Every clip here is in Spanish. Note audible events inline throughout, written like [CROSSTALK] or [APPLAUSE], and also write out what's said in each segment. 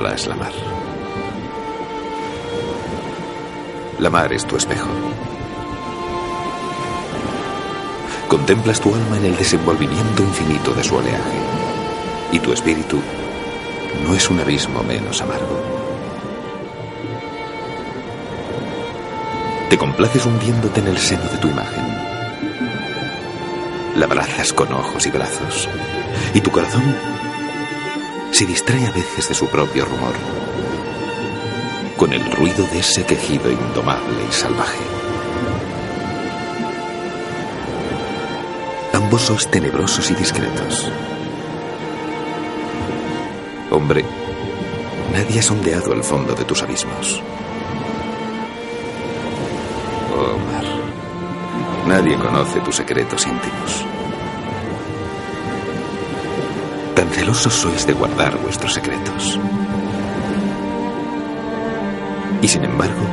la mar. La mar es tu espejo. Contemplas tu alma en el desenvolvimiento infinito de su oleaje. Y tu espíritu no es un abismo menos amargo. Te complaces hundiéndote en el seno de tu imagen. La abrazas con ojos y brazos. Y tu corazón se distrae a veces de su propio rumor, con el ruido de ese quejido indomable y salvaje. Ambos sois tenebrosos y discretos. Hombre, nadie ha sondeado el fondo de tus abismos. Omar, nadie conoce tus secretos íntimos. Celosos sois de guardar vuestros secretos. Y sin embargo,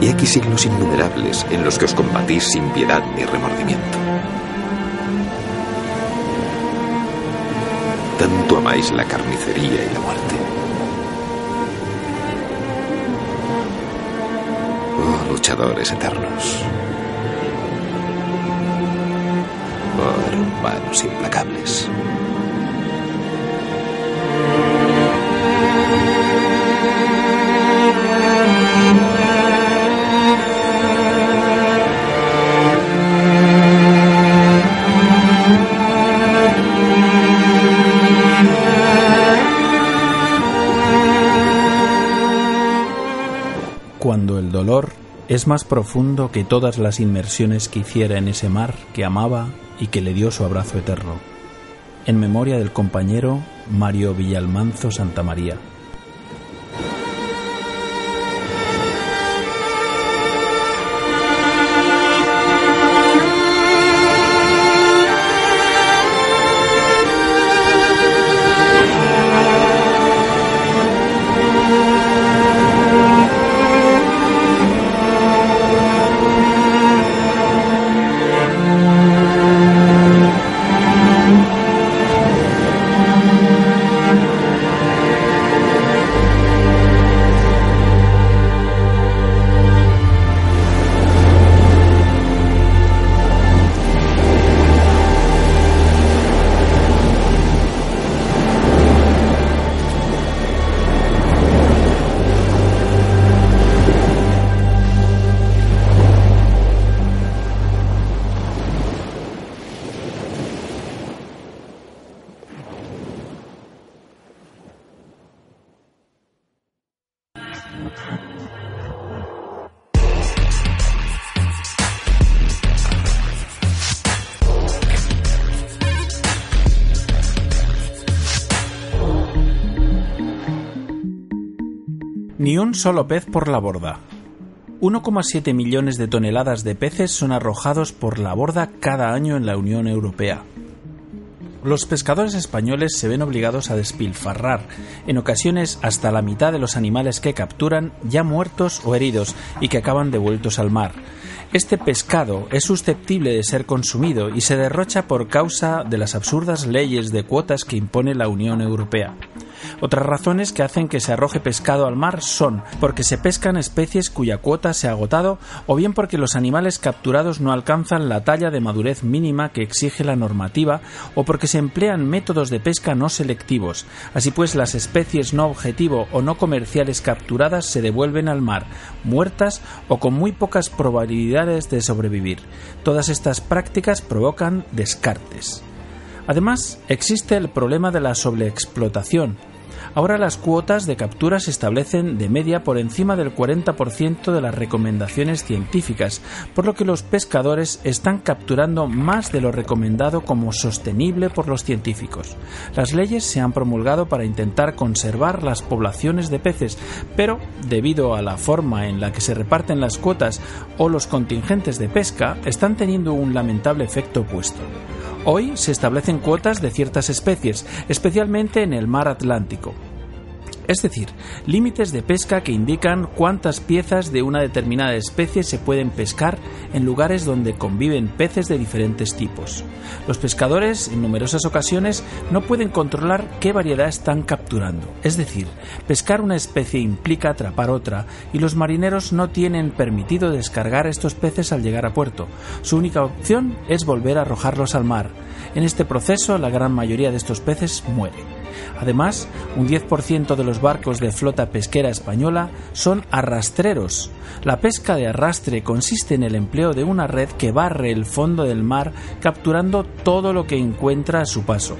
he aquí siglos innumerables en los que os combatís sin piedad ni remordimiento. Tanto amáis la carnicería y la muerte. Oh, luchadores eternos. Oh, hermanos implacables. Cuando el dolor es más profundo que todas las inmersiones que hiciera en ese mar que amaba y que le dio su abrazo eterno. En memoria del compañero Mario Villalmanzo Santamaría. Un solo pez por la borda. 1,7 millones de toneladas de peces son arrojados por la borda cada año en la Unión Europea. Los pescadores españoles se ven obligados a despilfarrar, en ocasiones hasta la mitad de los animales que capturan ya muertos o heridos y que acaban devueltos al mar. Este pescado es susceptible de ser consumido y se derrocha por causa de las absurdas leyes de cuotas que impone la Unión Europea. Otras razones que hacen que se arroje pescado al mar son porque se pescan especies cuya cuota se ha agotado o bien porque los animales capturados no alcanzan la talla de madurez mínima que exige la normativa o porque se emplean métodos de pesca no selectivos. Así pues, las especies no objetivo o no comerciales capturadas se devuelven al mar, muertas o con muy pocas probabilidades de sobrevivir. Todas estas prácticas provocan descartes. Además, existe el problema de la sobreexplotación, Ahora las cuotas de captura se establecen de media por encima del 40% de las recomendaciones científicas, por lo que los pescadores están capturando más de lo recomendado como sostenible por los científicos. Las leyes se han promulgado para intentar conservar las poblaciones de peces, pero debido a la forma en la que se reparten las cuotas o los contingentes de pesca, están teniendo un lamentable efecto opuesto. Hoy se establecen cuotas de ciertas especies, especialmente en el mar Atlántico es decir, límites de pesca que indican cuántas piezas de una determinada especie se pueden pescar en lugares donde conviven peces de diferentes tipos. Los pescadores, en numerosas ocasiones, no pueden controlar qué variedad están capturando, es decir, pescar una especie implica atrapar otra, y los marineros no tienen permitido descargar estos peces al llegar a puerto. Su única opción es volver a arrojarlos al mar. En este proceso, la gran mayoría de estos peces mueren. Además, un 10% de los barcos de flota pesquera española son arrastreros. La pesca de arrastre consiste en el empleo de una red que barre el fondo del mar capturando todo lo que encuentra a su paso.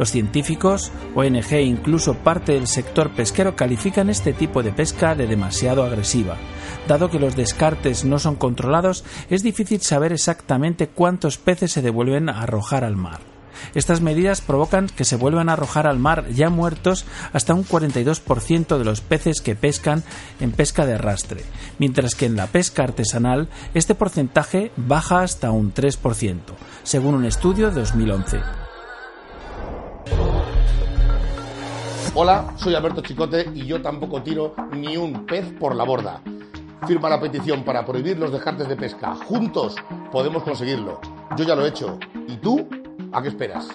Los científicos, ONG e incluso parte del sector pesquero califican este tipo de pesca de demasiado agresiva. Dado que los descartes no son controlados, es difícil saber exactamente cuántos peces se devuelven a arrojar al mar. Estas medidas provocan que se vuelvan a arrojar al mar ya muertos hasta un 42% de los peces que pescan en pesca de arrastre, mientras que en la pesca artesanal este porcentaje baja hasta un 3%, según un estudio de 2011. Hola, soy Alberto Chicote y yo tampoco tiro ni un pez por la borda. Firma la petición para prohibir los descartes de pesca. Juntos podemos conseguirlo. Yo ya lo he hecho. ¿Y tú? ¿A qué esperas?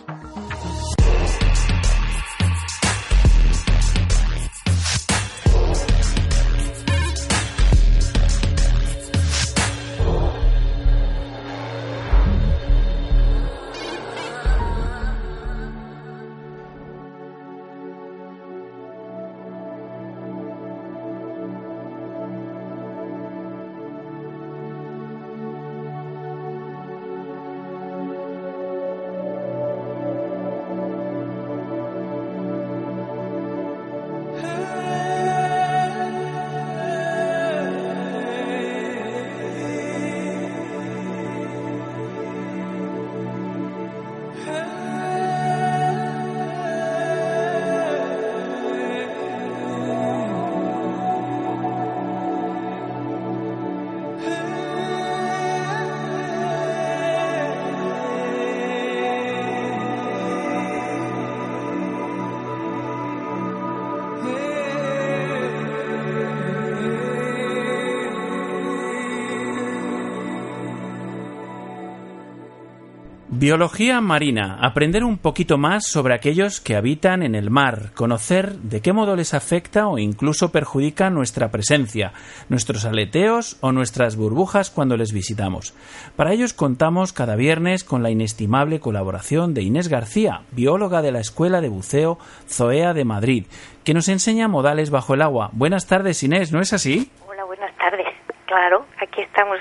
Biología marina. Aprender un poquito más sobre aquellos que habitan en el mar, conocer de qué modo les afecta o incluso perjudica nuestra presencia, nuestros aleteos o nuestras burbujas cuando les visitamos. Para ellos contamos cada viernes con la inestimable colaboración de Inés García, bióloga de la Escuela de Buceo Zoea de Madrid, que nos enseña modales bajo el agua. Buenas tardes, Inés, ¿no es así? Hola, buenas tardes. Claro, aquí estamos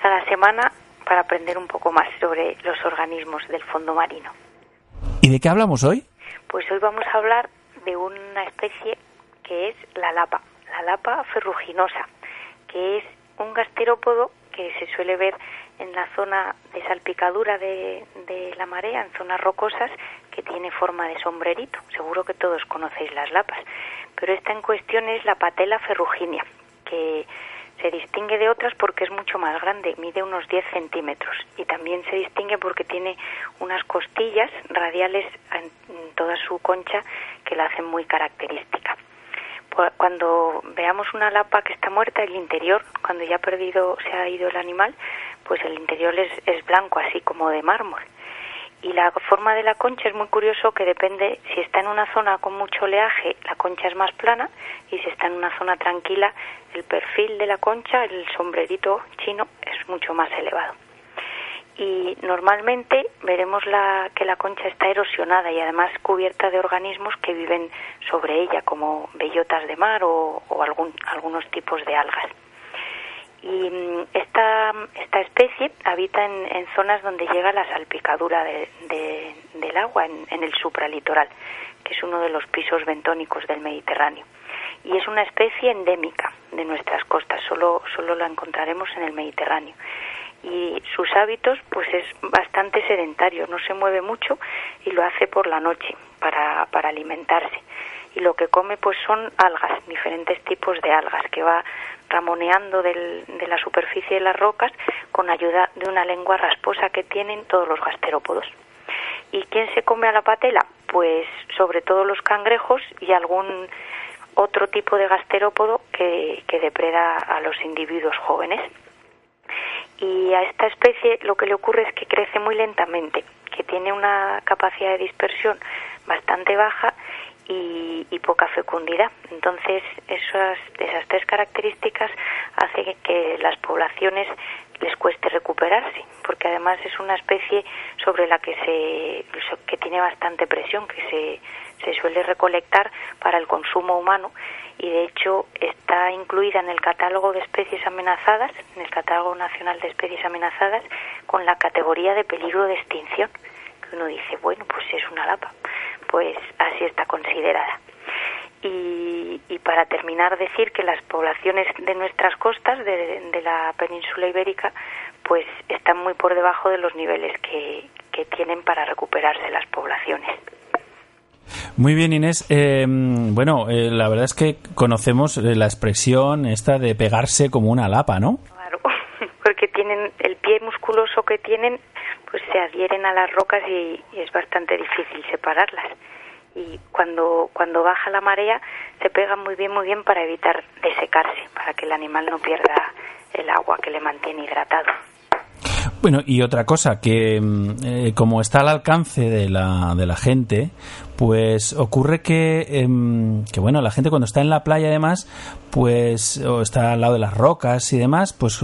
cada semana para aprender un poco más sobre los organismos del fondo marino. ¿Y de qué hablamos hoy? Pues hoy vamos a hablar de una especie que es la lapa, la lapa ferruginosa, que es un gasterópodo que se suele ver en la zona de salpicadura de, de la marea, en zonas rocosas, que tiene forma de sombrerito. Seguro que todos conocéis las lapas. Pero esta en cuestión es la patela ferruginea, que se distingue de otras porque es mucho más grande, mide unos 10 centímetros y también se distingue porque tiene unas costillas radiales en toda su concha que la hacen muy característica. Cuando veamos una lapa que está muerta, el interior, cuando ya ha perdido, se ha ido el animal, pues el interior es, es blanco, así como de mármol y la forma de la concha es muy curioso que depende si está en una zona con mucho oleaje la concha es más plana y si está en una zona tranquila el perfil de la concha el sombrerito chino es mucho más elevado. Y normalmente veremos la, que la concha está erosionada y además cubierta de organismos que viven sobre ella como bellotas de mar o, algún, algunos tipos de algas y mm, esta, esta especie habita en, zonas donde llega la salpicadura del agua, en, el supralitoral, que es uno de los pisos bentónicos del Mediterráneo. Y es una especie endémica de nuestras costas, solo, solo la encontraremos en el Mediterráneo. Y sus hábitos, pues es bastante sedentario, no se mueve mucho y lo hace por la noche para, para alimentarse y lo que come pues son algas, diferentes tipos de algas que va ramoneando de la superficie de las rocas con ayuda de una lengua rasposa que tienen todos los gasterópodos. ¿Y quién se come a la patela? Pues sobre todo los cangrejos y algún otro tipo de gasterópodo que, que depreda a los individuos jóvenes. Y a esta especie lo que le ocurre es que crece muy lentamente, que tiene una capacidad de dispersión bastante baja y, poca fecundidad. Entonces, esas, esas tres características hacen que las poblaciones les cueste recuperarse, porque además es una especie sobre la que se que tiene bastante presión, que se, se suele recolectar para el consumo humano y de hecho está incluida en el catálogo de especies amenazadas, en el catálogo nacional de especies amenazadas, con la categoría de peligro de extinción. Que uno dice, bueno, pues es una lapa pues así está considerada. Y, para terminar decir que las poblaciones de nuestras costas de, la península ibérica pues están muy por debajo de los niveles que, tienen para recuperarse las poblaciones. Muy bien, Inés. Eh, bueno, eh, la verdad es que conocemos eh, la expresión esta de pegarse como una lapa, ¿no? Claro, [LAUGHS] porque tienen el pie musculoso que tienen pues se adhieren a las rocas y, es bastante difícil separarlas. Y cuando, cuando baja la marea se pegan muy bien, muy bien para evitar desecarse, para que el animal no pierda el agua que le mantiene hidratado. Bueno, y otra cosa, que mm, eh, como está al alcance de la, de la gente, pues ocurre que, em, que, bueno, la gente cuando está en la playa además, pues, o está al lado de las rocas y demás, pues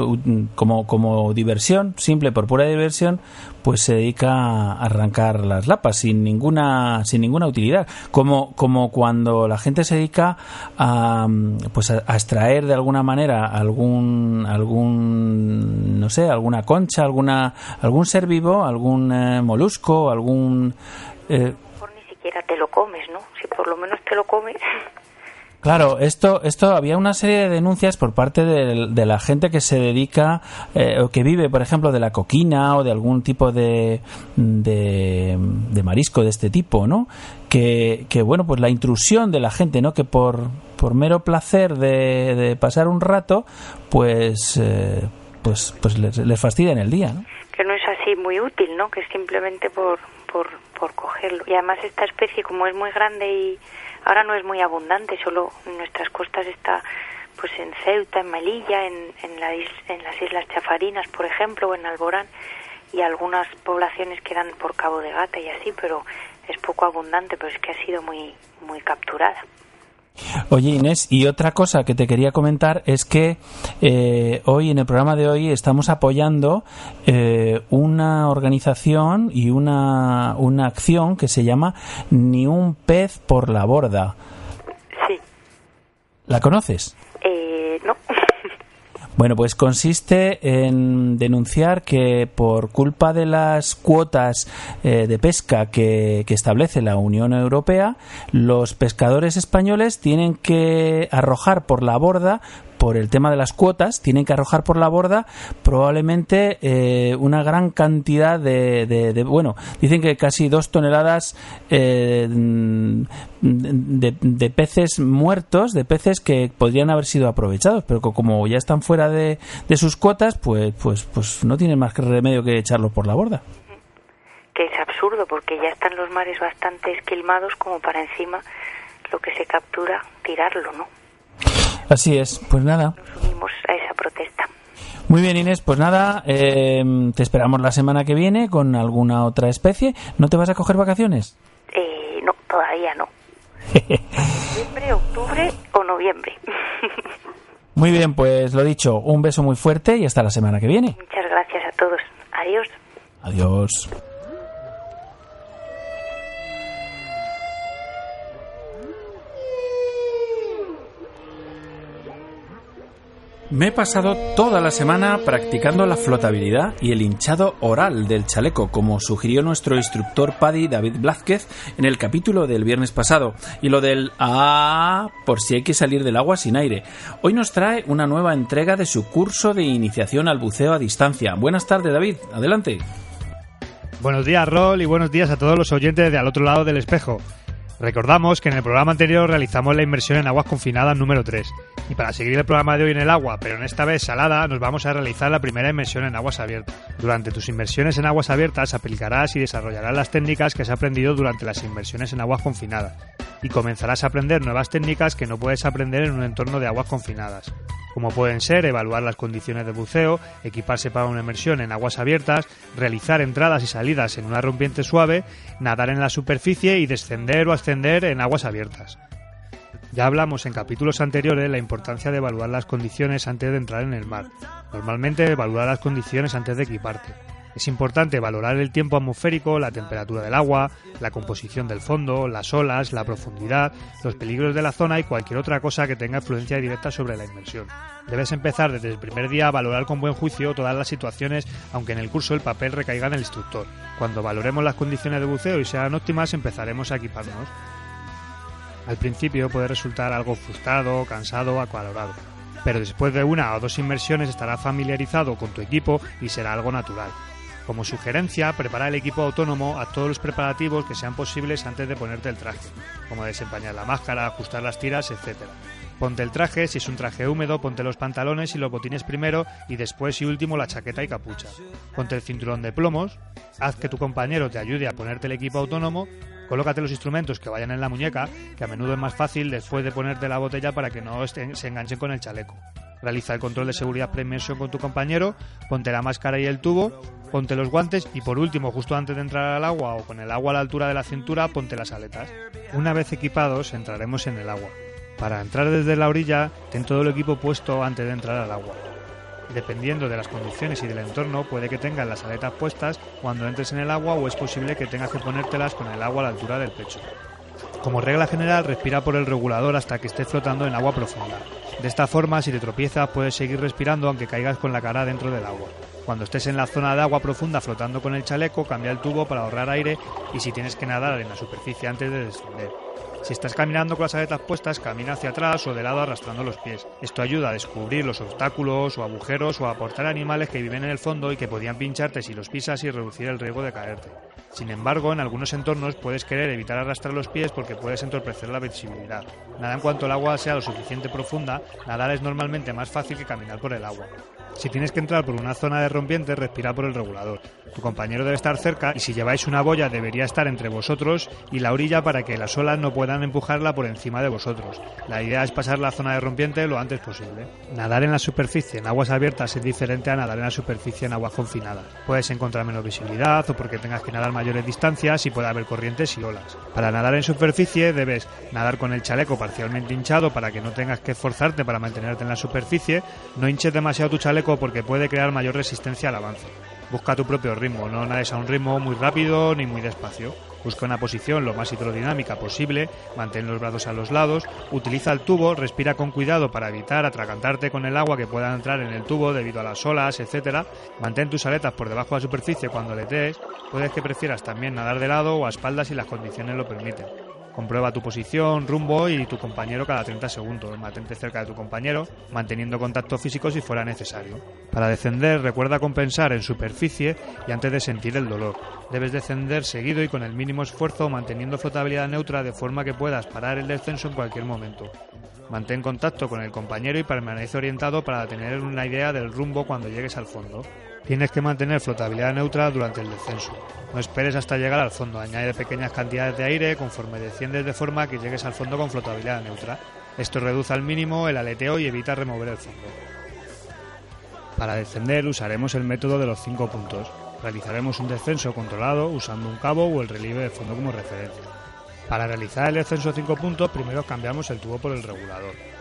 como, como diversión, simple por pura diversión, pues se dedica a arrancar las lapas sin ninguna, sin ninguna utilidad. Como, como cuando la gente se dedica a, pues a, extraer de alguna manera algún, algún, no sé, alguna concha, alguna, algún ser vivo, algún eh, molusco, algún, eh, comes, ¿no? Si por lo menos te lo comes. Claro, esto, esto había una serie de denuncias por parte de, la gente que se dedica eh, o que vive, por ejemplo, de la coquina o de algún tipo de, de, marisco de este tipo, ¿no? Que, que, bueno, pues la intrusión de la gente, ¿no? Que por, por mero placer de, pasar un rato, pues, eh, pues, pues les, les fastidia en el día, ¿no? Que no es así muy útil, ¿no? Que es simplemente por, por, por cogerlo. Y además esta especie, como es muy grande y ahora no es muy abundante, solo en nuestras costas está pues en Ceuta, en Melilla, en, en, la en las Islas Chafarinas, por ejemplo, o en Alborán, y algunas poblaciones quedan por Cabo de Gata y así, pero es poco abundante, pero es que ha sido muy, muy capturada. Oye Inés, y otra cosa que te quería comentar es que eh, hoy en el programa de hoy estamos apoyando eh, una organización y una, una acción que se llama Ni un pez por la borda. Sí. ¿La conoces? Eh. Bueno, pues consiste en denunciar que por culpa de las cuotas eh, de pesca que, establece la Unión Europea, los pescadores españoles tienen que arrojar por la borda por el tema de las cuotas, tienen que arrojar por la borda probablemente eh, una gran cantidad de, de, bueno, dicen que casi dos toneladas eh, de, peces muertos, de peces que podrían haber sido aprovechados, pero como ya están fuera de, sus cuotas, pues, pues, pues no tienen más que remedio que echarlos por la borda que es absurdo porque ya están los mares bastante esquilmados como para encima lo que se captura tirarlo, ¿no? Así es, pues nada. Nos unimos a esa protesta. Muy bien, Inés, pues nada, eh, te esperamos la semana que viene con alguna otra especie. ¿No te vas a coger vacaciones? Eh, no, todavía no. [LAUGHS] Septiembre, octubre o noviembre. [LAUGHS] muy bien, pues lo dicho, un beso muy fuerte y hasta la semana que viene. Muchas gracias a todos. Adiós. Adiós. Me he pasado toda la semana practicando la flotabilidad y el hinchado oral del chaleco, como sugirió nuestro instructor Paddy David Blázquez en el capítulo del viernes pasado, y lo del ah por si hay que salir del agua sin aire. Hoy nos trae una nueva entrega de su curso de iniciación al buceo a distancia. Buenas tardes, David. Adelante. Buenos días, Rol, y buenos días a todos los oyentes de al otro lado del espejo. Recordamos que en el programa anterior realizamos la inmersión en aguas confinadas número 3. Y para seguir el programa de hoy en el agua, pero en esta vez salada, nos vamos a realizar la primera inmersión en aguas abiertas. Durante tus inmersiones en aguas abiertas aplicarás y desarrollarás las técnicas que has aprendido durante las inmersiones en aguas confinadas. Y comenzarás a aprender nuevas técnicas que no puedes aprender en un entorno de aguas confinadas como pueden ser evaluar las condiciones de buceo, equiparse para una inmersión en aguas abiertas, realizar entradas y salidas en una rompiente suave, nadar en la superficie y descender o ascender en aguas abiertas. Ya hablamos en capítulos anteriores la importancia de evaluar las condiciones antes de entrar en el mar. Normalmente evaluar las condiciones antes de equiparte. Es importante valorar el tiempo atmosférico, la temperatura del agua, la composición del fondo, las olas, la profundidad, los peligros de la zona y cualquier otra cosa que tenga influencia directa sobre la inmersión. Debes empezar desde el primer día a valorar con buen juicio todas las situaciones, aunque en el curso el papel recaiga en el instructor. Cuando valoremos las condiciones de buceo y sean óptimas, empezaremos a equiparnos. Al principio puede resultar algo frustrado, cansado, acalorado, pero después de una o dos inmersiones estarás familiarizado con tu equipo y será algo natural. Como sugerencia, prepara el equipo autónomo a todos los preparativos que sean posibles antes de ponerte el traje, como desempañar la máscara, ajustar las tiras, etc. Ponte el traje, si es un traje húmedo, ponte los pantalones y los botines primero y después y último la chaqueta y capucha. Ponte el cinturón de plomos, haz que tu compañero te ayude a ponerte el equipo autónomo, colócate los instrumentos que vayan en la muñeca, que a menudo es más fácil después de ponerte la botella para que no se enganchen con el chaleco. Realiza el control de seguridad pre-inmersión con tu compañero, ponte la máscara y el tubo, ponte los guantes y por último, justo antes de entrar al agua o con el agua a la altura de la cintura, ponte las aletas. Una vez equipados, entraremos en el agua. Para entrar desde la orilla, ten todo el equipo puesto antes de entrar al agua. Dependiendo de las condiciones y del entorno, puede que tengas las aletas puestas cuando entres en el agua o es posible que tengas que ponértelas con el agua a la altura del pecho. Como regla general, respira por el regulador hasta que estés flotando en agua profunda. De esta forma, si te tropiezas, puedes seguir respirando aunque caigas con la cara dentro del agua. Cuando estés en la zona de agua profunda flotando con el chaleco, cambia el tubo para ahorrar aire y si tienes que nadar en la superficie antes de descender. Si estás caminando con las aletas puestas, camina hacia atrás o de lado arrastrando los pies. Esto ayuda a descubrir los obstáculos o agujeros o a aportar animales que viven en el fondo y que podían pincharte si los pisas y reducir el riesgo de caerte. Sin embargo, en algunos entornos puedes querer evitar arrastrar los pies porque puedes entorpecer la visibilidad. Nada en cuanto el agua sea lo suficiente profunda, nadar es normalmente más fácil que caminar por el agua. Si tienes que entrar por una zona de rompiente, respira por el regulador. Tu compañero debe estar cerca y si lleváis una boya debería estar entre vosotros y la orilla para que las olas no puedan empujarla por encima de vosotros. La idea es pasar la zona de rompiente lo antes posible. Nadar en la superficie en aguas abiertas es diferente a nadar en la superficie en aguas confinadas. Puedes encontrar menos visibilidad o porque tengas que nadar mayores distancias y puede haber corrientes y olas. Para nadar en superficie debes nadar con el chaleco parcialmente hinchado para que no tengas que esforzarte para mantenerte en la superficie, no hinches demasiado tu chaleco porque puede crear mayor resistencia al avance. Busca tu propio ritmo, no nades a un ritmo muy rápido ni muy despacio. Busca una posición lo más hidrodinámica posible, mantén los brazos a los lados, utiliza el tubo, respira con cuidado para evitar atragantarte con el agua que pueda entrar en el tubo debido a las olas, etc. Mantén tus aletas por debajo de la superficie cuando letees. Puedes que prefieras también nadar de lado o a espaldas si las condiciones lo permiten. Comprueba tu posición, rumbo y tu compañero cada 30 segundos. Mantente cerca de tu compañero, manteniendo contacto físico si fuera necesario. Para descender, recuerda compensar en superficie y antes de sentir el dolor. Debes descender seguido y con el mínimo esfuerzo, manteniendo flotabilidad neutra de forma que puedas parar el descenso en cualquier momento. Mantén contacto con el compañero y permanece orientado para tener una idea del rumbo cuando llegues al fondo. Tienes que mantener flotabilidad neutra durante el descenso. No esperes hasta llegar al fondo. Añade pequeñas cantidades de aire conforme desciendes de forma que llegues al fondo con flotabilidad neutra. Esto reduce al mínimo el aleteo y evita remover el fondo. Para descender usaremos el método de los 5 puntos. Realizaremos un descenso controlado usando un cabo o el relieve de fondo como referencia. Para realizar el descenso de 5 puntos, primero cambiamos el tubo por el regulador.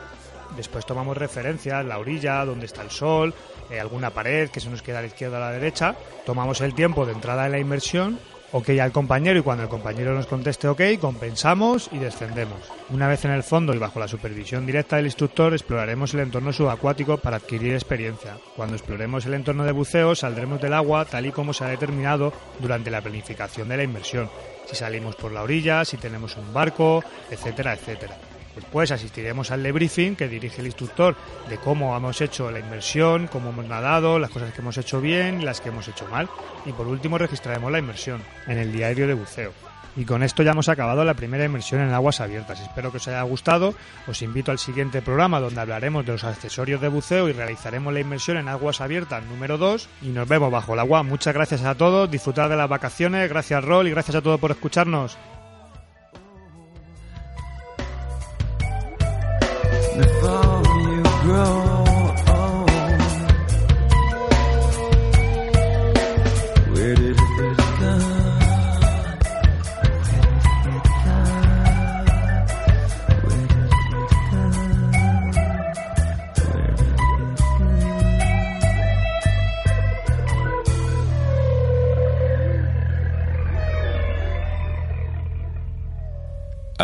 Después tomamos referencia, la orilla, donde está el sol, eh, alguna pared que se nos queda a la izquierda o a la derecha. Tomamos el tiempo de entrada de la inmersión, ok al compañero y cuando el compañero nos conteste ok, compensamos y descendemos. Una vez en el fondo y bajo la supervisión directa del instructor, exploraremos el entorno subacuático para adquirir experiencia. Cuando exploremos el entorno de buceo, saldremos del agua tal y como se ha determinado durante la planificación de la inmersión. Si salimos por la orilla, si tenemos un barco, etcétera, etcétera. Después asistiremos al debriefing que dirige el instructor de cómo hemos hecho la inmersión, cómo hemos nadado, las cosas que hemos hecho bien las que hemos hecho mal. Y por último registraremos la inmersión en el diario de buceo. Y con esto ya hemos acabado la primera inmersión en aguas abiertas. Espero que os haya gustado. Os invito al siguiente programa donde hablaremos de los accesorios de buceo y realizaremos la inmersión en aguas abiertas número 2. Y nos vemos bajo el agua. Muchas gracias a todos. Disfrutar de las vacaciones. Gracias Rol y gracias a todos por escucharnos.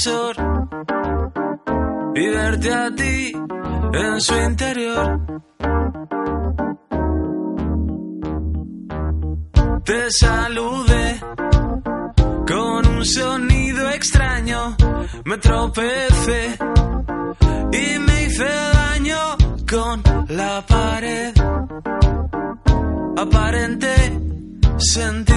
Ascensor y verte a ti en su interior. Te saludé con un sonido extraño, me tropecé y me hice daño con la pared. Aparenté sentirme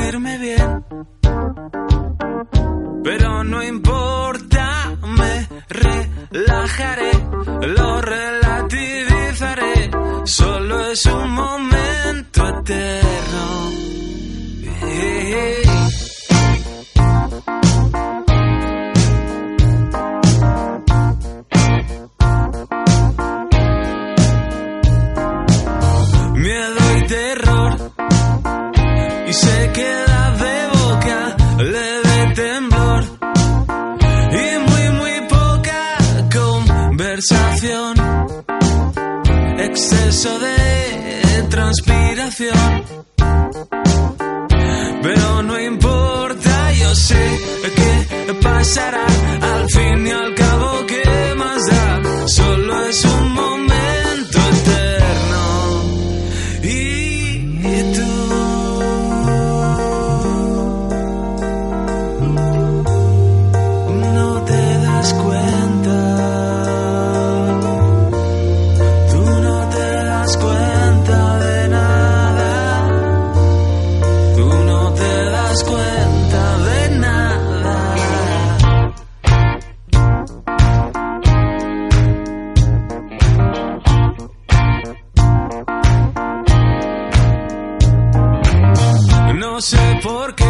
No sé por qué.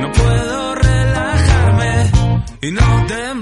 No puedo relajarme y no temblar,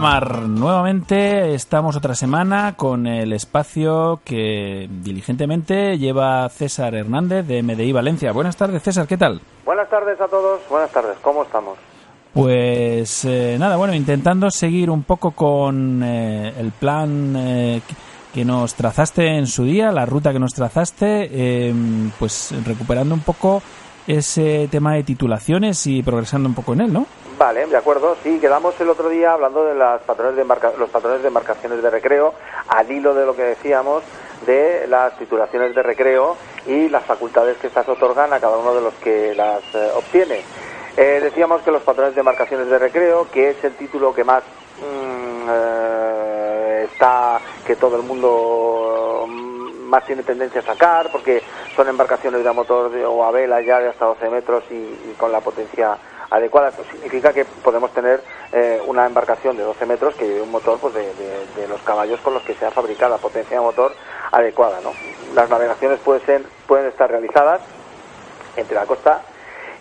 Nuevamente estamos otra semana con el espacio que diligentemente lleva César Hernández de MDI Valencia. Buenas tardes, César, ¿qué tal? Buenas tardes a todos, buenas tardes, ¿cómo estamos? Pues eh, nada, bueno, intentando seguir un poco con eh, el plan eh, que nos trazaste en su día, la ruta que nos trazaste, eh, pues recuperando un poco ese tema de titulaciones y progresando un poco en él, ¿no? Vale, de acuerdo. Sí, quedamos el otro día hablando de las patrones de embarca- los patrones de embarcaciones de recreo, al hilo de lo que decíamos de las titulaciones de recreo y las facultades que estas otorgan a cada uno de los que las eh, obtiene. Eh, decíamos que los patrones de embarcaciones de recreo, que es el título que más mm, eh, está, que todo el mundo más tiene tendencia a sacar, porque son embarcaciones de motor de- o a vela ya de hasta 12 metros y, y con la potencia adecuada. Eso significa que podemos tener eh, una embarcación de 12 metros que lleve un motor pues, de, de- los caballos con los que sea fabricada, potencia de motor adecuada. ¿no? Las navegaciones pueden, ser, pueden estar realizadas entre la costa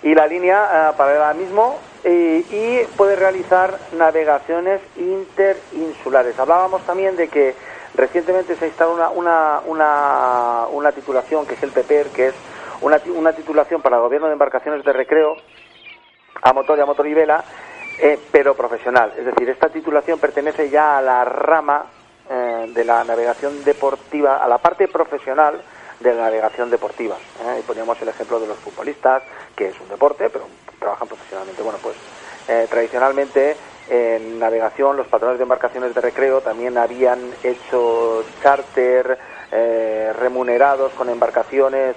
y la línea eh, paralela al mismo eh, y puede realizar navegaciones interinsulares. Hablábamos también de que recientemente se ha instalado una, una, una, una titulación que es el PEPER, que es una, una titulación para el gobierno de embarcaciones de recreo a motor y a motor y vela, eh, pero profesional. Es decir, esta titulación pertenece ya a la rama eh, de la navegación deportiva, a la parte profesional de la navegación deportiva. ¿eh? Y poníamos el ejemplo de los futbolistas, que es un deporte, pero trabajan profesionalmente. Bueno, pues tradicionalmente en navegación los patrones de embarcaciones de recreo también habían hecho charter eh, remunerados con embarcaciones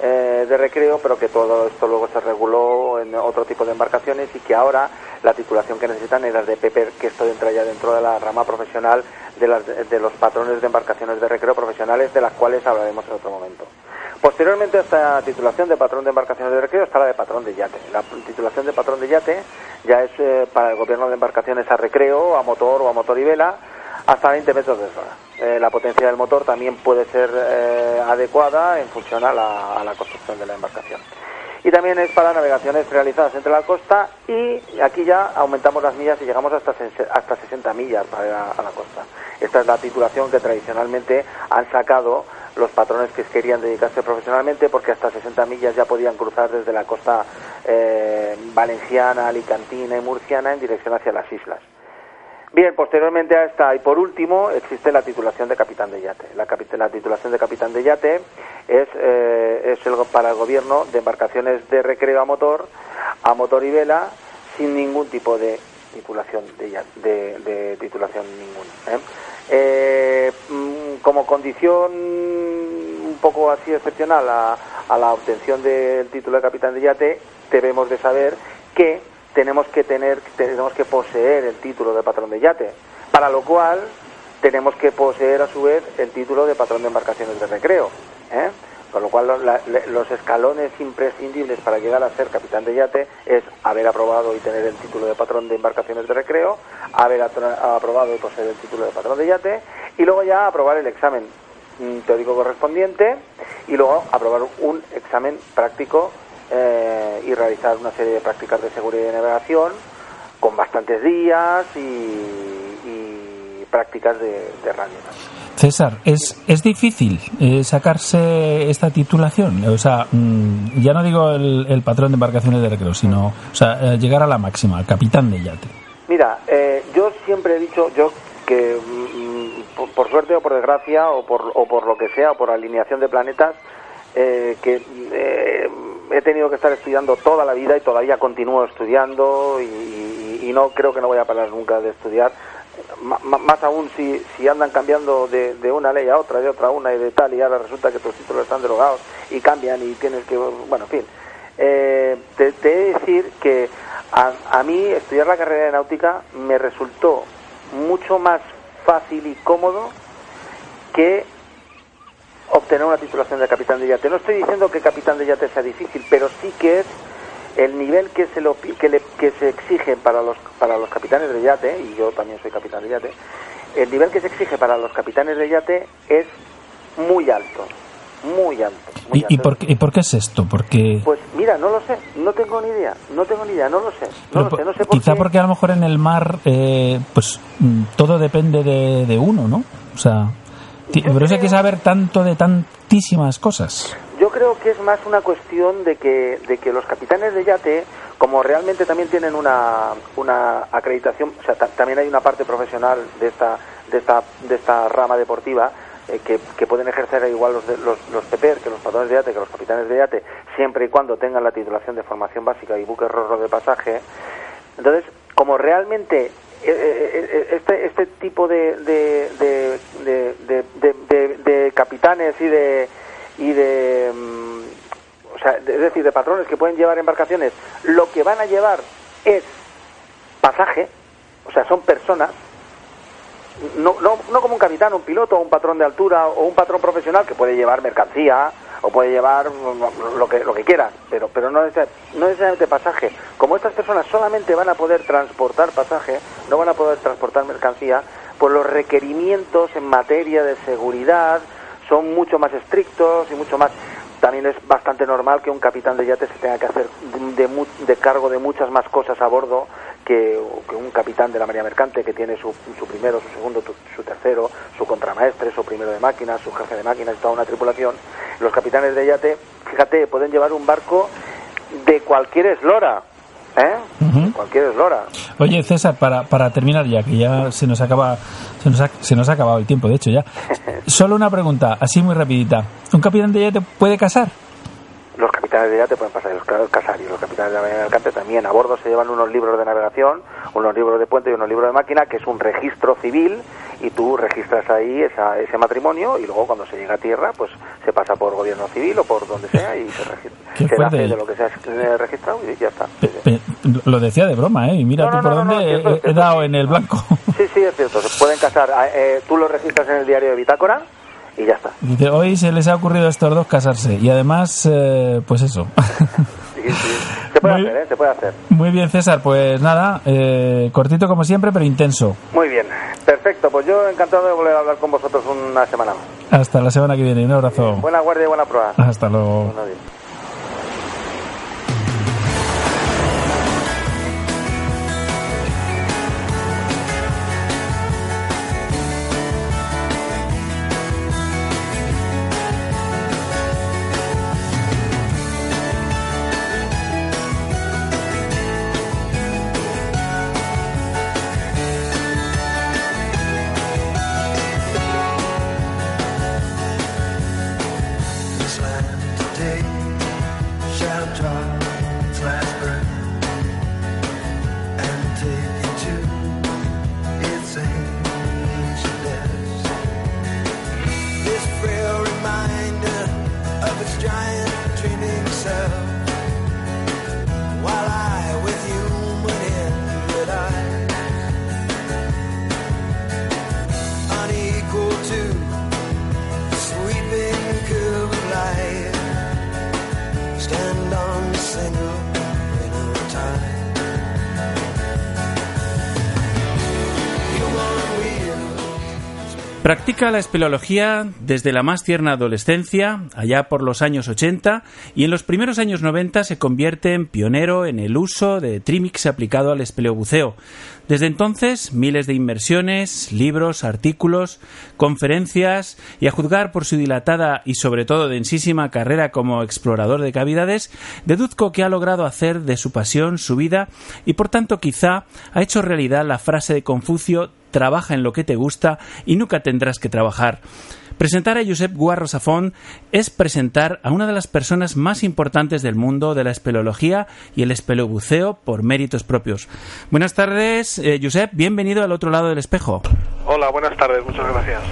eh, de recreo, pero que todo esto luego se reguló en otro tipo de embarcaciones y que ahora la titulación que necesitan es la de PEPER, que esto entra ya dentro de la rama profesional de, las- de los patrones de embarcaciones de recreo profesionales, de las cuales hablaremos en otro momento. Posteriormente a esta titulación de patrón de embarcaciones de recreo está la de patrón de yate. La titulación de patrón de yate ya es eh, para el gobierno de embarcaciones a recreo, a motor o a motor y vela, hasta 20 metros de eslora. Eh, la potencia del motor también puede ser eh, adecuada en función a la, a la construcción de la embarcación. Y también es para navegaciones realizadas entre la costa y aquí ya aumentamos las millas y llegamos hasta, hasta 60 millas para ir a, a la costa. Esta es la titulación que tradicionalmente han sacado los patrones que querían dedicarse profesionalmente porque hasta 60 millas ya podían cruzar desde la costa eh, valenciana, alicantina y murciana en dirección hacia las islas. Bien, posteriormente a esta y por último existe la titulación de capitán de yate. La, titulación de capitán de yate es, eh, el, para el gobierno de embarcaciones de recreo a motor, a motor y vela, sin ningún tipo de titulación de, de, de titulación ninguna. ¿eh? Eh, mm, como condición un poco así excepcional a la obtención del título de capitán de yate, debemos de saber que tenemos que tener, tenemos que poseer el título de patrón de yate, para lo cual tenemos que poseer a su vez el título de patrón de embarcaciones de recreo. ¿eh? Con lo cual la- los escalones imprescindibles para llegar a ser capitán de yate es haber aprobado y tener el título de patrón de embarcaciones de recreo, haber aprobado y poseer el título de patrón de yate y luego ya aprobar el examen mm, teórico correspondiente y luego aprobar un examen práctico eh, y realizar una serie de prácticas de seguridad y navegación con bastantes días y, y prácticas de, de radio. César, ¿es, es difícil eh, sacarse esta titulación? O sea, mm, ya no digo el, el patrón de embarcaciones de recreo, sino o sea, eh, llegar a la máxima, al capitán de yate. Mira, eh, yo siempre he dicho, yo que mm, por, por suerte o por desgracia o por, o por lo que sea, o por alineación de planetas, eh, que eh, he tenido que estar estudiando toda la vida y todavía continúo estudiando y, y- no creo que no voy a parar nunca de estudiar. Ma- más aún si, si andan cambiando de, de una ley a otra, de otra a una y de tal, y ahora resulta que tus títulos están derogados y cambian y tienes que, bueno, en fin. Eh, te, te he de decir que a, a mí estudiar la carrera de náutica me resultó mucho más fácil y cómodo que obtener una titulación de capitán de yate. No estoy diciendo que capitán de yate sea difícil, pero sí que es el nivel que se lo que, le- que se exige para los para los capitanes de yate y yo también soy capitán de yate. El nivel que se exige para los capitanes de yate es muy alto, muy alto. muy ¿Y, y alto. por, qué- y por qué es esto? Porque Pues mira, no lo sé, no tengo ni idea, no tengo ni idea, no lo sé, no Pero lo sé, no sé por quizá qué. porque a lo mejor en el mar, eh, pues mm, todo depende de, de uno, ¿no? O sea, pero eso hay que saber tanto de tantísimas cosas. Yo creo que es más una cuestión de que, de que los capitanes de yate, como realmente también tienen una, una acreditación, o sea, ta- también hay una parte profesional de esta, de esta, de esta rama deportiva, eh, que, que pueden ejercer igual los, de- los, los PPR que los patrones de yate, que los capitanes de yate, siempre y cuando tengan la titulación de formación básica y buque rorro de pasaje. Entonces, como realmente este, este tipo de, de, de, de, capitanes y de y de mm, o sea, es decir, de patrones que pueden llevar embarcaciones, lo que van a llevar es pasaje, o sea, son personas, no, no, no como un capitán, un piloto, un patrón de altura o un patrón profesional que puede llevar mercancía o puede llevar lo que, lo que quiera, pero, pero no, no necesariamente pasaje. Como estas personas solamente van a poder transportar pasaje, no van a poder transportar mercancía, pues los requerimientos en materia de seguridad son mucho más estrictos y mucho más también es bastante normal que un capitán de yate se tenga que hacer de, de cargo de muchas más cosas a bordo que, que un capitán de la Marina Mercante que tiene su, su primero, su segundo, tu- su tercero, su contramaestre, su primero de máquinas, su jefe de máquinas y toda una tripulación. Los capitanes de yate, fíjate, pueden llevar un barco de cualquier eslora, ¿eh? Cualquier eslora. Oye, César, para, para terminar ya, que ya se nos acaba se nos ha, se nos ha acabado el tiempo, de hecho ya. [LAUGHS] Solo una pregunta, así muy rapidita. ¿Un capitán de yate puede casar? Los capitanes de yate pueden pasar el ca- casar y los capitanes de la Marina Mercante también. A bordo se llevan unos libros de navegación, unos libros de puente y unos libros de máquina, que es un registro civil, y tú registras ahí esa, ese matrimonio y luego cuando se llega a tierra, pues se pasa por gobierno civil o por donde sea y se registra. Qué se fe de lo que se ha eh, registrado y ya está. Pe- Lo decía de broma, ¿eh? Y mira No, tú no, por no, dónde he- cierto, he, cierto. dado en el blanco. Sí, sí, es cierto. Se pueden casar. Ah, eh, tú lo registras en el diario de Bitácora y ya está. Dice, hoy se les ha ocurrido a estos dos casarse. Y además, eh, pues eso. [LAUGHS] Sí, sí. Se puede Muy- hacer, ¿eh? Se puede hacer. Muy bien, César. Pues nada, eh, cortito como siempre, pero intenso. Muy bien. Perfecto. Pues yo encantado de volver a hablar con vosotros una semana más. Hasta la semana que viene. Un abrazo. Buena guardia y buena prueba. Hasta luego. Buenos días. Practica la espeleología desde la más tierna adolescencia, allá por los años 80, y en los primeros años 90 se convierte en pionero en el uso de trimix aplicado al espeleobuceo. Desde entonces, miles de inmersiones, libros, artículos, conferencias, y a juzgar por su dilatada y sobre todo densísima carrera como explorador de cavidades, deduzco que ha logrado hacer de su pasión su vida y por tanto quizá ha hecho realidad la frase de Confucio trabaja en lo que te gusta y nunca tendrás que trabajar. Presentar a Josep Guarro Safón es presentar a una de las personas más importantes del mundo de la espeleología y el espelobuceo por méritos propios. Buenas tardes, eh, Josep, bienvenido al otro lado del espejo. Hola, buenas tardes, muchas gracias.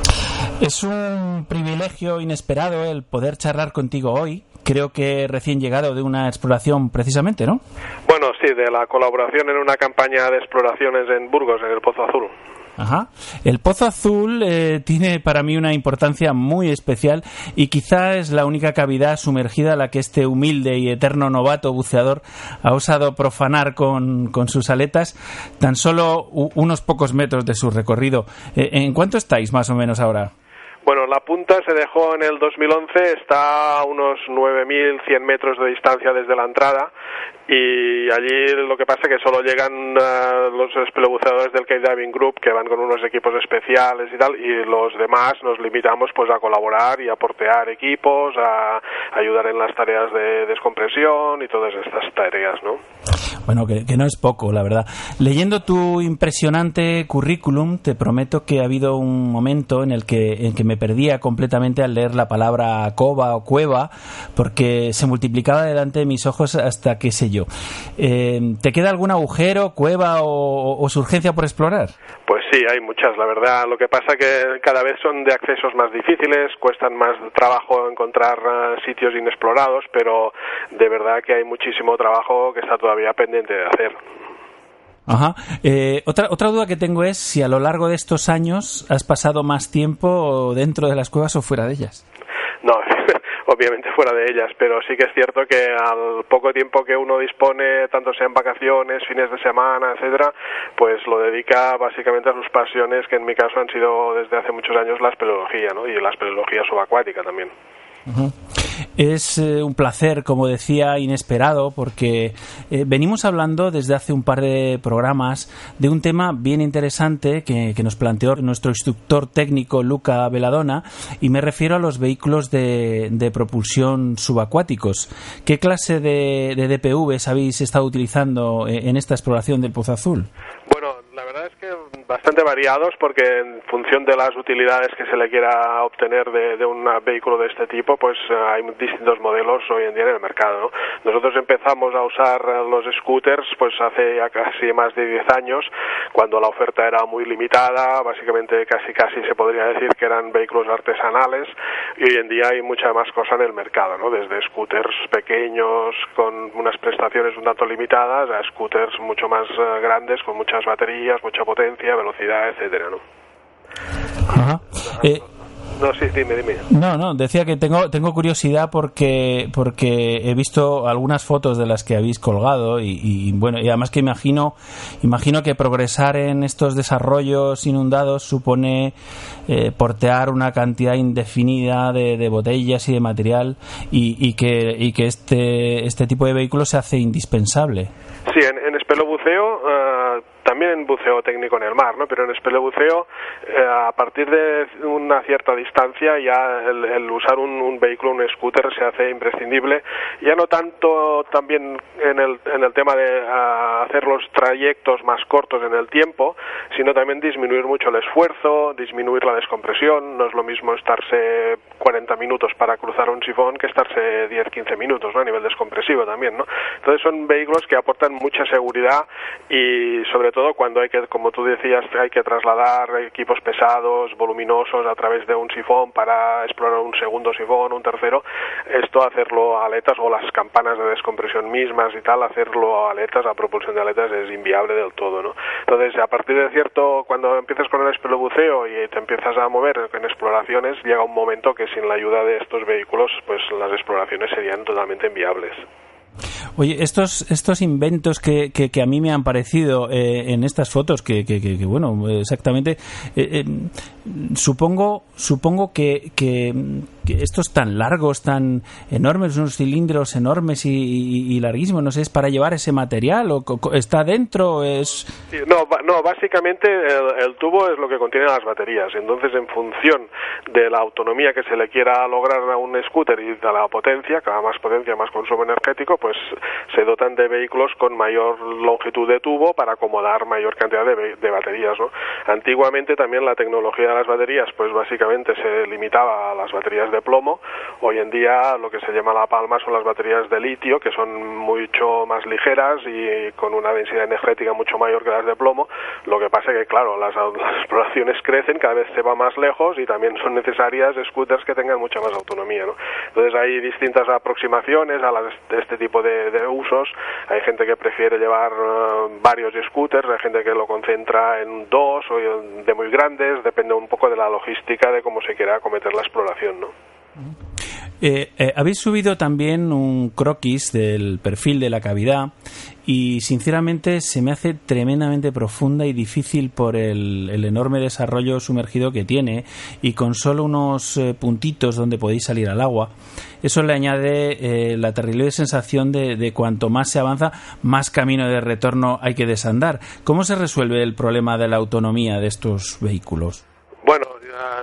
Es un privilegio inesperado el poder charlar contigo hoy. Creo que recién llegado de una exploración precisamente, ¿no? Bueno, sí, de la colaboración en una campaña de exploraciones en Burgos, en el Pozo Azul. Ajá. El Pozo Azul eh, tiene para mí una importancia muy especial y quizá es la única cavidad sumergida a la que este humilde y eterno novato buceador ha osado profanar con, con sus aletas tan solo unos pocos metros de su recorrido. Eh, ¿En cuánto estáis más o menos ahora? Bueno, la punta se dejó en el 2011, está a unos 9.100 metros de distancia desde la entrada y allí lo que pasa es que solo llegan eh, los espelobuceadores del Cave Diving Group que van con unos equipos especiales y tal y los demás nos limitamos pues a colaborar y a portear equipos, a ayudar en las tareas de descompresión y todas estas tareas, ¿no? Bueno, que, que no es poco, la verdad. Leyendo tu impresionante currículum, te prometo que ha habido un momento en el que, en que me perdía completamente al leer la palabra cova o cueva, porque se multiplicaba delante de mis ojos hasta qué sé Eh, ¿Te queda algún agujero, cueva o, o surgencia por explorar? Pues sí, hay muchas, la verdad. Lo que pasa que cada vez son de accesos más difíciles, cuestan más trabajo encontrar eh, sitios inexplorados, pero de verdad que hay muchísimo trabajo que está todavía pendiente de hacer. Ajá. Eh, otra, otra duda que tengo es si a lo largo de estos años has pasado más tiempo dentro de las cuevas o fuera de ellas. Obviamente [LAUGHS] fuera de ellas, pero sí que es cierto que al poco tiempo que uno dispone, tanto sea en vacaciones, fines de semana, etcétera, pues lo dedica básicamente a sus pasiones, que en mi caso han sido desde hace muchos años la espeleología, ¿no? Y la espeleología subacuática también. Es eh, un placer, como decía, inesperado, porque eh, venimos hablando desde hace un par de programas de un tema bien interesante que, nos planteó nuestro instructor técnico Luca Veladona, y me refiero a los vehículos de, de propulsión subacuáticos. ¿Qué clase de, de DPVs habéis estado utilizando eh, en esta exploración del Pozo Azul? Bueno, la verdad es que bastante variados porque en función de las utilidades que se le quiera obtener de, un vehículo de este tipo, pues eh, hay distintos modelos hoy en día en el mercado. ¿no? Nosotros empezamos a usar los scooters pues hace ya casi más de 10 años, cuando la oferta era muy limitada, básicamente casi casi se podría decir que eran vehículos artesanales y hoy en día hay mucha más cosa en el mercado, ¿no? desde scooters pequeños con unas prestaciones un tanto limitadas a scooters mucho más eh, grandes con muchas baterías, mucha potencia, velocidad, etcétera, ¿no? Ajá. Eh, No, sí, dime, dime. No, no, decía que tengo, tengo curiosidad porque, porque he visto algunas fotos de las que habéis colgado y, y, bueno, y además que imagino, imagino que progresar en estos desarrollos inundados supone eh, portear una cantidad indefinida de, de botellas y de material y, y que, y que este, este tipo de vehículo se hace indispensable. Sí, en, en espelobuceo, eh, también en buceo técnico en el mar, ¿no? Pero en espelobuceo, eh, a partir de una cierta distancia, ya el, usar un, un, vehículo, un scooter, se hace imprescindible. Ya no tanto también en el, en el tema de uh, hacer los trayectos más cortos en el tiempo, sino también disminuir mucho el esfuerzo, disminuir la descompresión. No es lo mismo estarse 40 minutos para cruzar un sifón que estarse 10-15 minutos, ¿no? A nivel descompresivo también, ¿no? Entonces son vehículos que aportan mucha seguridad y sobre todo cuando hay que, como tú decías, hay que trasladar equipos pesados, voluminosos a través de un sifón para explorar un segundo sifón, un tercero, esto hacerlo a aletas o las campanas de descompresión mismas y tal, hacerlo a aletas, a propulsión de aletas es inviable del todo, ¿no? Entonces, a partir de cierto, cuando empiezas con el espelobuceo y te empiezas a mover en exploraciones, llega un momento que sin la ayuda de estos vehículos, pues las exploraciones serían totalmente inviables. Oye, estos, estos inventos que, que, a mí me han parecido eh, en estas fotos, que, que, bueno, exactamente, eh, eh, supongo, supongo que, que, estos tan largos, tan enormes, unos cilindros enormes y, larguísimos, no sé, es para llevar ese material o está dentro, es... no, no, básicamente el, tubo es lo que contiene las baterías, entonces en función de la autonomía que se le quiera lograr a un scooter y de la potencia, cada más potencia, más consumo energético, pues se dotan de vehículos con mayor longitud de tubo para acomodar mayor cantidad de, de baterías. Antiguamente también la tecnología de las baterías, pues básicamente se limitaba a las baterías de plomo. Hoy en día lo que se llama la palma son las baterías de litio, que son mucho más ligeras y con una densidad energética mucho mayor que las de plomo. Lo que pasa es que, claro, las, exploraciones crecen, cada vez se va más lejos y también son necesarias scooters que tengan mucha más autonomía, ¿no? Entonces hay distintas aproximaciones a las, este tipo de, de, usos. Hay gente que prefiere llevar eh, varios scooters, hay gente que lo concentra en dos o de muy grandes, depende un poco de la logística de cómo se quiera acometer la exploración, ¿no? Eh, eh, habéis subido también un croquis del perfil de la cavidad y sinceramente se me hace tremendamente profunda y difícil por el, enorme desarrollo sumergido que tiene y con solo unos eh, puntitos donde podéis salir al agua. Eso le añade la terrible sensación de, de, cuanto más se avanza, más camino de retorno hay que desandar. ¿Cómo se resuelve el problema de la autonomía de estos vehículos? Bueno,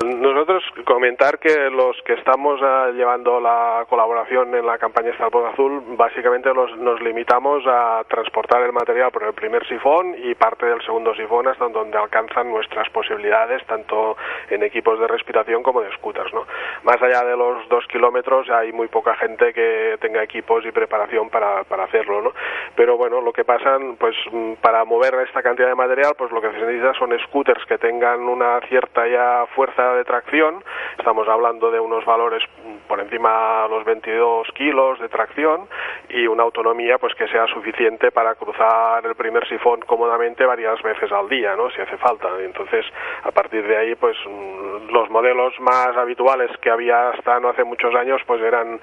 nosotros comentar que los que estamos ah, llevando la colaboración en la campaña Estalpón Azul, básicamente nos limitamos a transportar el material por el primer sifón y parte del segundo sifón hasta donde alcanzan nuestras posibilidades, tanto en equipos de respiración como de scooters. ¿no? Más allá de los dos kilómetros hay muy poca gente que tenga equipos y preparación para, para hacerlo. ¿no? Pero bueno, lo que pasa, pues para mover esta cantidad de material, pues lo que se necesita son scooters que tengan una cierta ya fuerza de tracción. Estamos hablando de unos valores por encima de los 22 kilos de tracción y una autonomía pues que sea suficiente para cruzar el primer sifón cómodamente varias veces al día, ¿no? Si hace falta. Entonces, a partir de ahí, pues mm, los modelos más habituales que había hasta no hace muchos años, pues eran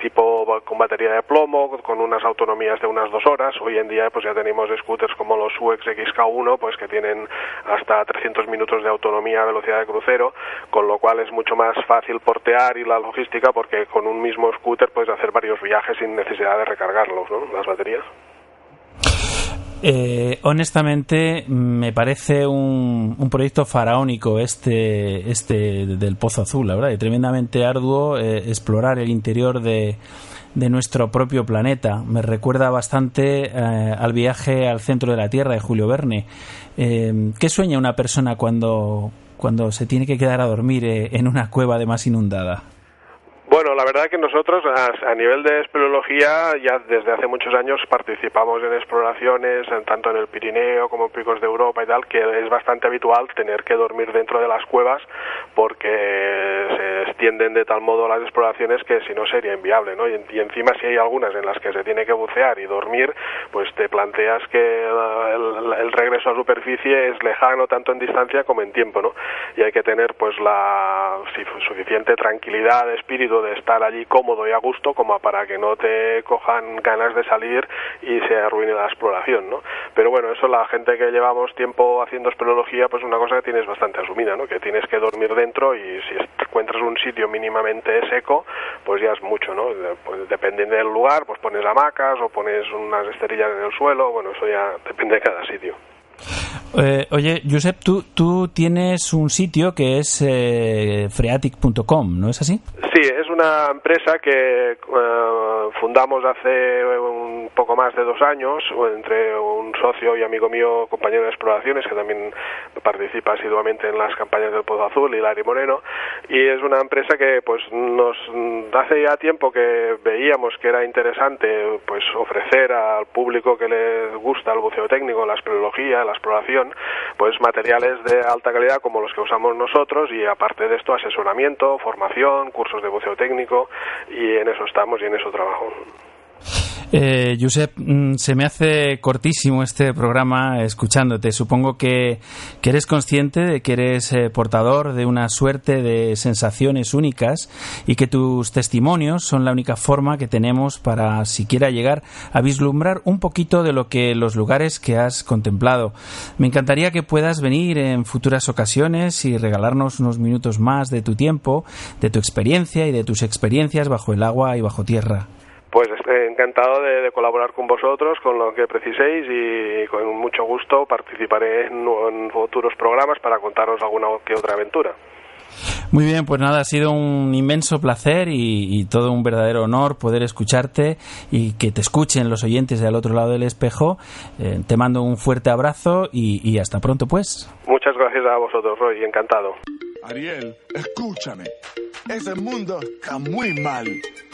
tipo con batería de plomo, con unas autonomías de unas dos horas. Hoy en día, pues ya tenemos scooters como los UX XK1, pues que tienen hasta 300 minutos de autonomía a velocidad de crucero, con lo cual es mucho más fácil portear y la logística porque con un mismo scooter puedes hacer varios viajes sin necesidad de recargarlos, ¿no? Las baterías. Eh, honestamente, me parece un, un, proyecto faraónico este, este del Pozo Azul, la verdad, y tremendamente arduo eh, explorar el interior de, nuestro propio planeta. Me recuerda bastante eh, al viaje al centro de la Tierra de Julio Verne. ¿Qué sueña una persona cuando, cuando se tiene que quedar a dormir en una cueva de más inundada? Bueno, la verdad que nosotros a, nivel de espeleología ya desde hace muchos años participamos en exploraciones tanto en el Pirineo como en picos de Europa y tal, que es bastante habitual tener que dormir dentro de las cuevas porque se extienden de tal modo las exploraciones que si no sería inviable, ¿no? Y, encima si hay algunas en las que se tiene que bucear y dormir, pues te planteas que el, el regreso a superficie es lejano tanto en distancia como en tiempo, ¿no? Y hay que tener pues la suficiente tranquilidad espíritu de estar allí cómodo y a gusto como para que no te cojan ganas de salir y se arruine la exploración, ¿no? Pero bueno, eso la gente que llevamos tiempo haciendo espeleología, pues una cosa que tienes bastante asumida, ¿no? Que tienes que dormir dentro y si encuentras un sitio mínimamente seco, pues ya es mucho, ¿no? Pues depende del lugar, pues pones hamacas o pones unas esterillas en el suelo, bueno, eso ya depende de cada sitio. Eh, oye, Josep, tú, tú tienes un sitio que es eh, freatic.com, ¿no es así? Sí, es una empresa que eh, fundamos hace un poco más de dos años entre un socio y amigo mío, compañero de exploraciones, que también participa asiduamente en las campañas del Pozo Azul, y Larry Moreno, y es una empresa que pues nos hace ya tiempo que veíamos que era interesante pues ofrecer al público que le gusta el buceo técnico, la espeleología, la exploración, pues materiales de alta calidad como los que usamos nosotros y aparte de esto asesoramiento, formación, cursos de buceo técnico y en eso estamos y en eso Eh, Josep, mm, se me hace cortísimo este programa escuchándote. Supongo que, que eres consciente de que eres eh, portador de una suerte de sensaciones únicas y que tus testimonios son la única forma que tenemos para siquiera llegar a vislumbrar un poquito de lo que los lugares que has contemplado. Me encantaría que puedas venir en futuras ocasiones y regalarnos unos minutos más de tu tiempo, de tu experiencia y de tus experiencias bajo el agua y bajo tierra. Pues estoy encantado de, de colaborar con vosotros, con lo que preciséis y con mucho gusto participaré en, en futuros programas para contaros alguna que otra aventura. Muy bien, pues nada, ha sido un inmenso placer y, y, todo un verdadero honor poder escucharte y que te escuchen los oyentes del otro lado del espejo. Eh, te mando un fuerte abrazo y, y hasta pronto, pues. Muchas gracias a vosotros, Roy, encantado. Ariel, escúchame. Ese mundo está muy mal.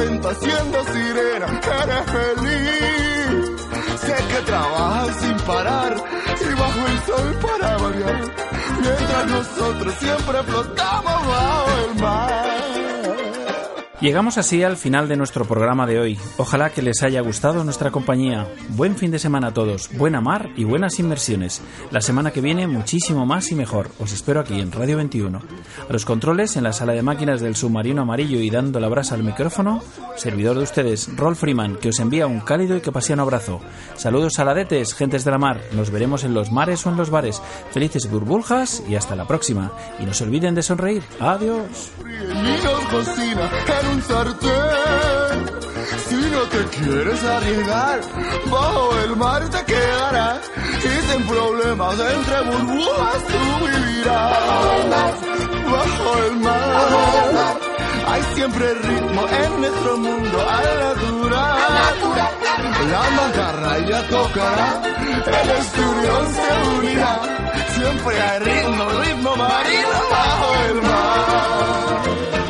contenta siendo sirena, eres feliz. Sé que trabajas sin parar y bajo el sol para variar. Mientras nosotros siempre flotamos bajo el mar. Llegamos así al final de nuestro programa de hoy. Ojalá que les haya gustado nuestra compañía. Buen fin de semana a todos, buena mar y buenas inmersiones. La semana que viene muchísimo más y mejor. Os espero aquí en Radio 21. A los controles en la sala de máquinas del submarino amarillo y dando la brasa al micrófono, servidor de ustedes, Rolf Freeman, que os envía un cálido y capasiano abrazo. Saludos saladetes, gentes de la mar. Nos veremos en los mares o en los bares. Felices burbujas y hasta la próxima. Y no se olviden de sonreír. Adiós. Si no te quieres arriesgar, bajo el mar te quedarás. Y sin problemas entre burbujas tú vivirás. Bajo el mar. Hay siempre ritmo en nuestro mundo al natural. La macarra ya tocará, el esturión se unirá. Siempre hay ritmo, ritmo marino bajo el mar.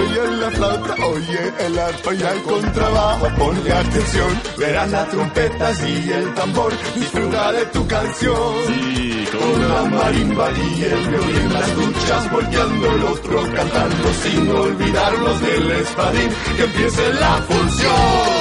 Oye la flauta, oye el arpa y el contrabajo, ponle atención, verás las trompetas y el tambor, disfruta de tu canción. Sí, con la marimba y el violín, las duchas volteando el otro cantando, sin olvidarnos del espadín, que empiece la función.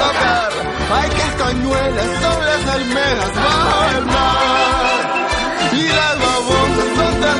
tocar. Hay castañuelas, son las almejas bajo el mar. Y las babosas son tan